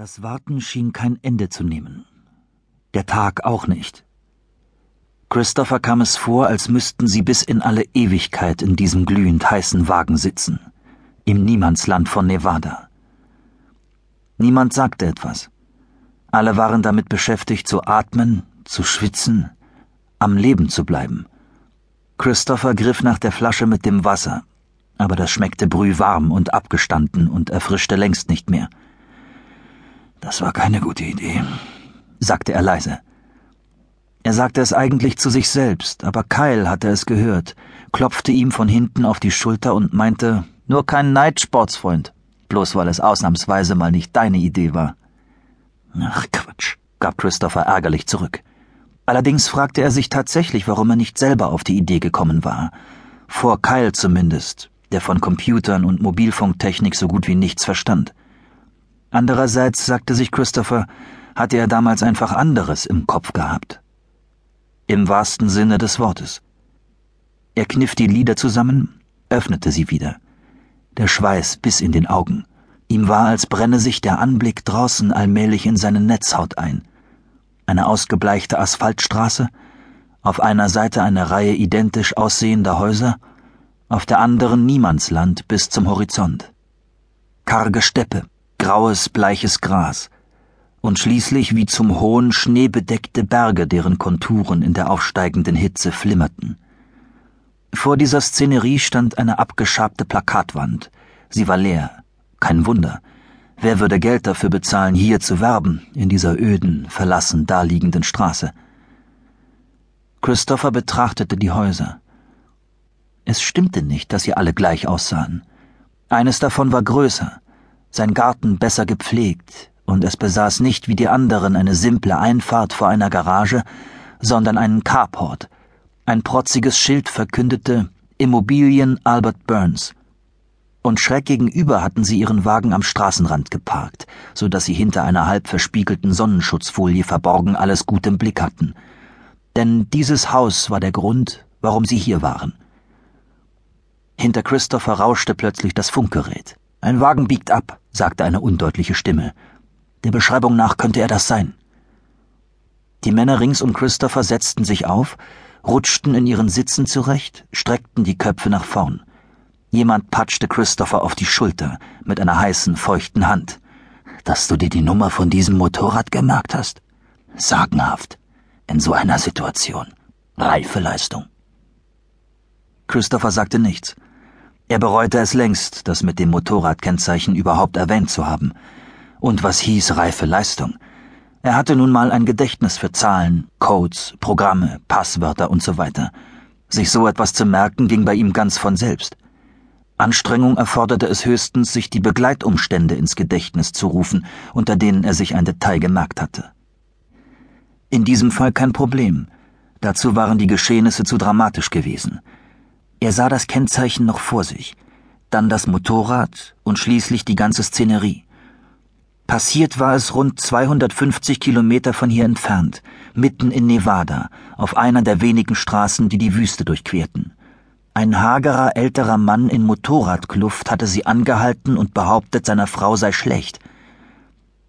Das Warten schien kein Ende zu nehmen. Der Tag auch nicht. Christopher kam es vor, als müssten sie bis in alle Ewigkeit in diesem glühend heißen Wagen sitzen, im Niemandsland von Nevada. Niemand sagte etwas. Alle waren damit beschäftigt, zu atmen, zu schwitzen, am Leben zu bleiben. Christopher griff nach der Flasche mit dem Wasser, aber das schmeckte brühwarm und abgestanden und erfrischte längst nicht mehr. Das war keine gute Idee, sagte er leise. Er sagte es eigentlich zu sich selbst, aber Kyle hatte es gehört, klopfte ihm von hinten auf die Schulter und meinte, nur kein Neid, Sportsfreund, bloß weil es ausnahmsweise mal nicht deine Idee war. Ach Quatsch, gab Christopher ärgerlich zurück. Allerdings fragte er sich tatsächlich, warum er nicht selber auf die Idee gekommen war. Vor Kyle zumindest, der von Computern und Mobilfunktechnik so gut wie nichts verstand. Andererseits, sagte sich Christopher, hatte er damals einfach anderes im Kopf gehabt. Im wahrsten Sinne des Wortes. Er kniff die Lider zusammen, öffnete sie wieder. Der Schweiß biss in den Augen. Ihm war, als brenne sich der Anblick draußen allmählich in seine Netzhaut ein. Eine ausgebleichte Asphaltstraße, auf einer Seite eine Reihe identisch aussehender Häuser, auf der anderen Niemandsland bis zum Horizont. Karge Steppe, graues, bleiches Gras und schließlich wie zum hohen Schnee bedeckte Berge, deren Konturen in der aufsteigenden Hitze flimmerten. Vor dieser Szenerie stand eine abgeschabte Plakatwand. Sie war leer. Kein Wunder. Wer würde Geld dafür bezahlen, hier zu werben, in dieser öden, verlassen daliegenden Straße? Christopher betrachtete die Häuser. Es stimmte nicht, dass sie alle gleich aussahen. Eines davon war größer, sein Garten besser gepflegt, und es besaß nicht wie die anderen eine simple Einfahrt vor einer Garage, sondern einen Carport. Ein protziges Schild verkündete Immobilien Albert Burns. Und schräg gegenüber hatten sie ihren Wagen am Straßenrand geparkt, so dass sie hinter einer halb verspiegelten Sonnenschutzfolie verborgen alles gut im Blick hatten. Denn dieses Haus war der Grund, warum sie hier waren. Hinter Christopher rauschte plötzlich das Funkgerät. Ein Wagen biegt ab, sagte eine undeutliche Stimme. Der Beschreibung nach könnte er das sein. Die Männer rings um Christopher setzten sich auf, rutschten in ihren Sitzen zurecht, streckten die Köpfe nach vorn. Jemand patschte Christopher auf die Schulter mit einer heißen, feuchten Hand. Dass du dir die Nummer von diesem Motorrad gemerkt hast? Sagenhaft. In so einer Situation. Reife Leistung. Christopher sagte nichts. Er bereute es längst, das mit dem Motorradkennzeichen überhaupt erwähnt zu haben. Und was hieß reife Leistung? Er hatte nun mal ein Gedächtnis für Zahlen, Codes, Programme, Passwörter und so weiter. Sich so etwas zu merken ging bei ihm ganz von selbst. Anstrengung erforderte es höchstens, sich die Begleitumstände ins Gedächtnis zu rufen, unter denen er sich ein Detail gemerkt hatte. In diesem Fall kein Problem. Dazu waren die Geschehnisse zu dramatisch gewesen. Er sah das Kennzeichen noch vor sich, dann das Motorrad und schließlich die ganze Szenerie. Passiert war es rund 250 Kilometer von hier entfernt, mitten in Nevada, auf einer der wenigen Straßen, die die Wüste durchquerten. Ein hagerer älterer Mann in Motorradkluft hatte sie angehalten und behauptet, seiner Frau sei schlecht.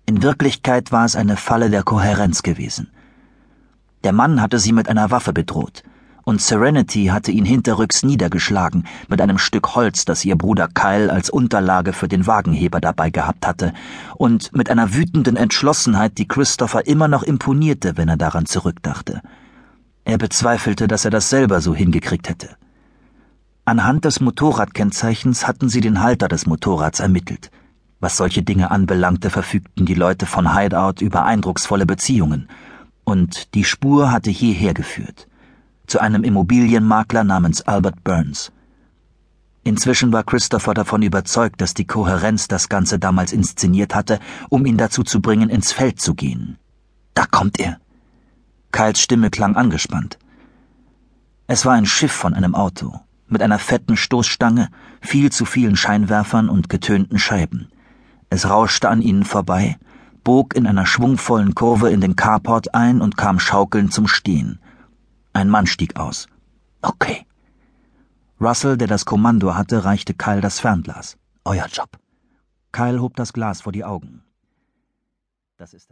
In Wirklichkeit war es eine Falle der Kohärenz gewesen. Der Mann hatte sie mit einer Waffe bedroht und Serenity hatte ihn hinterrücks niedergeschlagen mit einem Stück Holz, das ihr Bruder Kyle als Unterlage für den Wagenheber dabei gehabt hatte, und mit einer wütenden Entschlossenheit, die Christopher immer noch imponierte, wenn er daran zurückdachte. Er bezweifelte, dass er das selber so hingekriegt hätte. Anhand des Motorradkennzeichens hatten sie den Halter des Motorrads ermittelt. Was solche Dinge anbelangte, verfügten die Leute von Hideout über eindrucksvolle Beziehungen, und die Spur hatte hierher geführt zu einem Immobilienmakler namens Albert Burns. Inzwischen war Christopher davon überzeugt, dass die Kohärenz das Ganze damals inszeniert hatte, um ihn dazu zu bringen, ins Feld zu gehen. Da kommt er. Kyles Stimme klang angespannt. Es war ein Schiff von einem Auto, mit einer fetten Stoßstange, viel zu vielen Scheinwerfern und getönten Scheiben. Es rauschte an ihnen vorbei, bog in einer schwungvollen Kurve in den Carport ein und kam schaukelnd zum Stehen. Ein Mann stieg aus. Okay. Russell, der das Kommando hatte, reichte Kyle das Fernglas. Euer Job. Kyle hob das Glas vor die Augen. Das ist er.